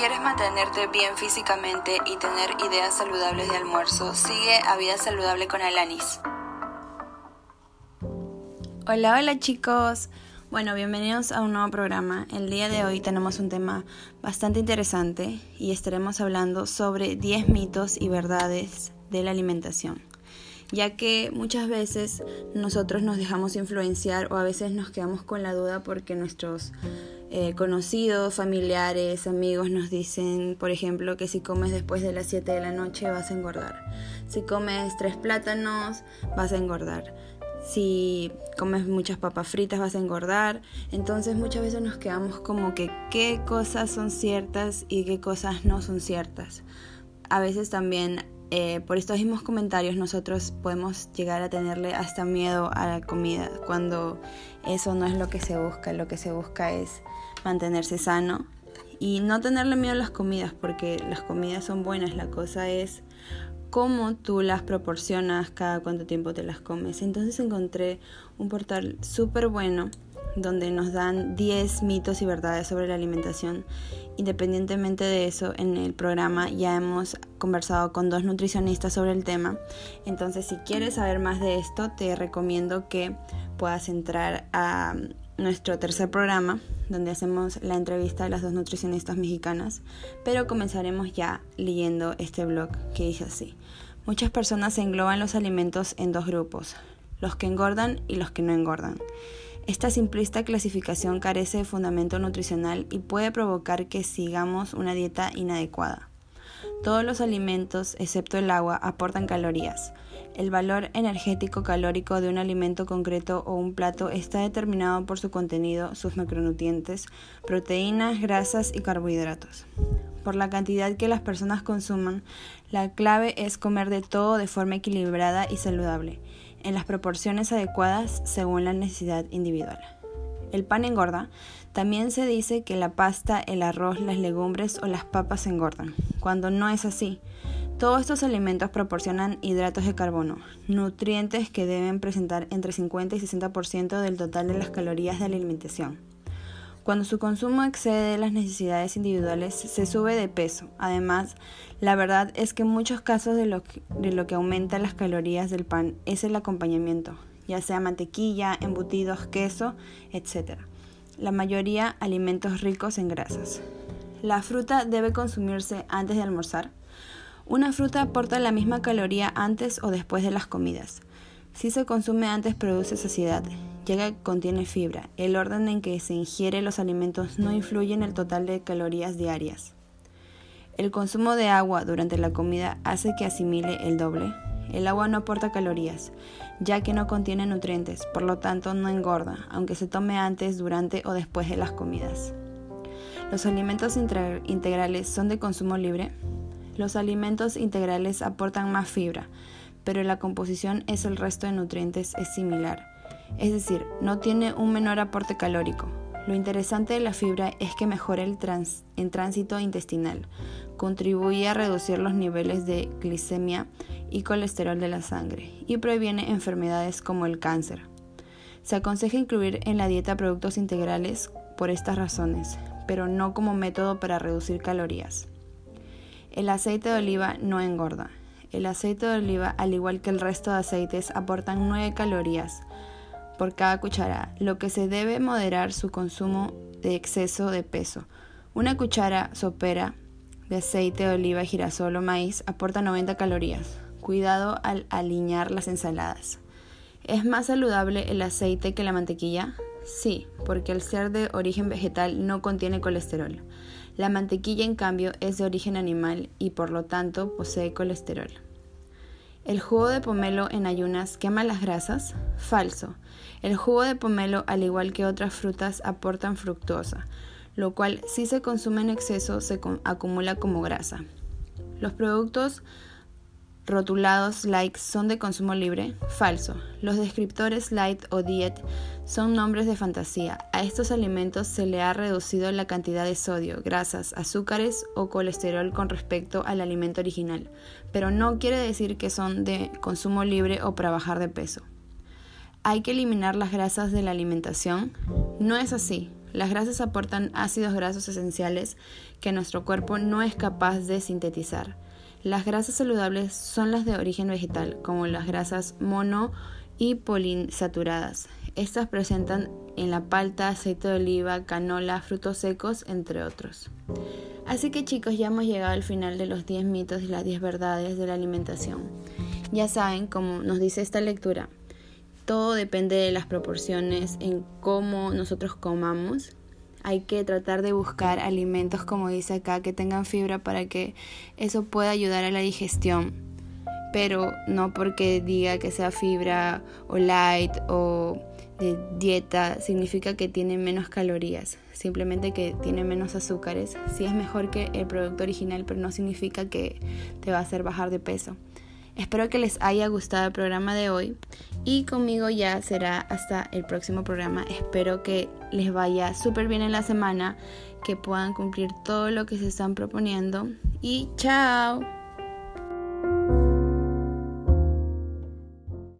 quieres mantenerte bien físicamente y tener ideas saludables de almuerzo, sigue a Vida Saludable con Alanis. Hola, hola chicos. Bueno, bienvenidos a un nuevo programa. El día de hoy tenemos un tema bastante interesante y estaremos hablando sobre 10 mitos y verdades de la alimentación ya que muchas veces nosotros nos dejamos influenciar o a veces nos quedamos con la duda porque nuestros eh, conocidos, familiares, amigos nos dicen, por ejemplo, que si comes después de las 7 de la noche vas a engordar. Si comes tres plátanos vas a engordar. Si comes muchas papas fritas vas a engordar. Entonces muchas veces nos quedamos como que qué cosas son ciertas y qué cosas no son ciertas. A veces también eh, por estos mismos comentarios nosotros podemos llegar a tenerle hasta miedo a la comida, cuando eso no es lo que se busca, lo que se busca es mantenerse sano y no tenerle miedo a las comidas, porque las comidas son buenas, la cosa es cómo tú las proporcionas, cada cuánto tiempo te las comes. Entonces encontré un portal súper bueno donde nos dan 10 mitos y verdades sobre la alimentación. Independientemente de eso, en el programa ya hemos conversado con dos nutricionistas sobre el tema. Entonces, si quieres saber más de esto, te recomiendo que puedas entrar a nuestro tercer programa, donde hacemos la entrevista a las dos nutricionistas mexicanas. Pero comenzaremos ya leyendo este blog que dice así. Muchas personas engloban los alimentos en dos grupos, los que engordan y los que no engordan. Esta simplista clasificación carece de fundamento nutricional y puede provocar que sigamos una dieta inadecuada. Todos los alimentos, excepto el agua, aportan calorías. El valor energético calórico de un alimento concreto o un plato está determinado por su contenido, sus macronutrientes, proteínas, grasas y carbohidratos. Por la cantidad que las personas consuman, la clave es comer de todo de forma equilibrada y saludable en las proporciones adecuadas según la necesidad individual. El pan engorda. También se dice que la pasta, el arroz, las legumbres o las papas engordan, cuando no es así. Todos estos alimentos proporcionan hidratos de carbono, nutrientes que deben presentar entre 50 y 60% del total de las calorías de la alimentación. Cuando su consumo excede las necesidades individuales, se sube de peso. Además, la verdad es que en muchos casos de lo, que, de aumenta las calorías del pan es el acompañamiento, ya sea mantequilla, embutidos, queso, etc. La mayoría alimentos ricos en grasas. La fruta debe consumirse antes de almorzar. Una fruta aporta la misma caloría antes o después de las comidas. Si se consume antes produce saciedad, ya que contiene fibra. El orden en que se ingiere los alimentos no influye en el total de calorías diarias. El consumo de agua durante la comida hace que asimile el doble. El agua no aporta calorías, ya que no contiene nutrientes, por lo tanto no engorda, aunque se tome antes, durante o después de las comidas. ¿Los alimentos integrales son de consumo libre? Los alimentos integrales aportan más fibra, pero la composición es el resto de nutrientes es similar, es decir, no tiene un menor aporte calórico. Lo interesante de la fibra es que mejora el, tránsito intestinal, contribuye a reducir los niveles de glicemia y colesterol de la sangre y previene enfermedades como el cáncer. Se aconseja incluir en la dieta productos integrales por estas razones, pero no como método para reducir calorías. El aceite de oliva no engorda, el aceite de oliva, al igual que el resto de aceites, aportan 9 calorías por cada cuchara, lo que se debe moderar su consumo de exceso de peso. Una cuchara sopera de aceite de oliva, girasol o maíz aporta 90 calorías. Cuidado al alinear las ensaladas. ¿Es más saludable el aceite que la mantequilla? Sí, porque al ser de origen vegetal no contiene colesterol. La mantequilla, en cambio, es de origen animal y por lo tanto posee colesterol. ¿El jugo de pomelo en ayunas quema las grasas? Falso. El jugo de pomelo, al igual que otras frutas, aportan fructosa, lo cual si se consume en exceso se acumula como grasa. Los productos rotulados light son de consumo libre? Falso. Los descriptores light o diet son nombres de fantasía. A estos alimentos se le ha reducido la cantidad de sodio, grasas, azúcares o colesterol con respecto al alimento original, pero no quiere decir que son de consumo libre o para bajar de peso. ¿Hay que eliminar las grasas de la alimentación? No es así. Las grasas aportan ácidos grasos esenciales que nuestro cuerpo no es capaz de sintetizar. Las grasas saludables son las de origen vegetal, como las grasas mono y poliinsaturadas. Estas presentan en la palta, aceite de oliva, canola, frutos secos, entre otros. Así que chicos, ya hemos llegado al final de los 10 mitos y las 10 verdades de la alimentación. Ya saben, como nos dice esta lectura, todo depende de las proporciones en cómo nosotros comamos. Hay que tratar de buscar alimentos, como dice acá, que tengan fibra para que eso pueda ayudar a la digestión. Pero no porque diga que sea fibra o light o de dieta significa que tiene menos calorías, simplemente que tiene menos azúcares. Sí es mejor que el producto original, pero no significa que te va a hacer bajar de peso. Espero que les haya gustado el programa de hoy y conmigo ya será hasta el próximo programa. Espero que les vaya súper bien en la semana, que puedan cumplir todo lo que se están proponiendo y chao.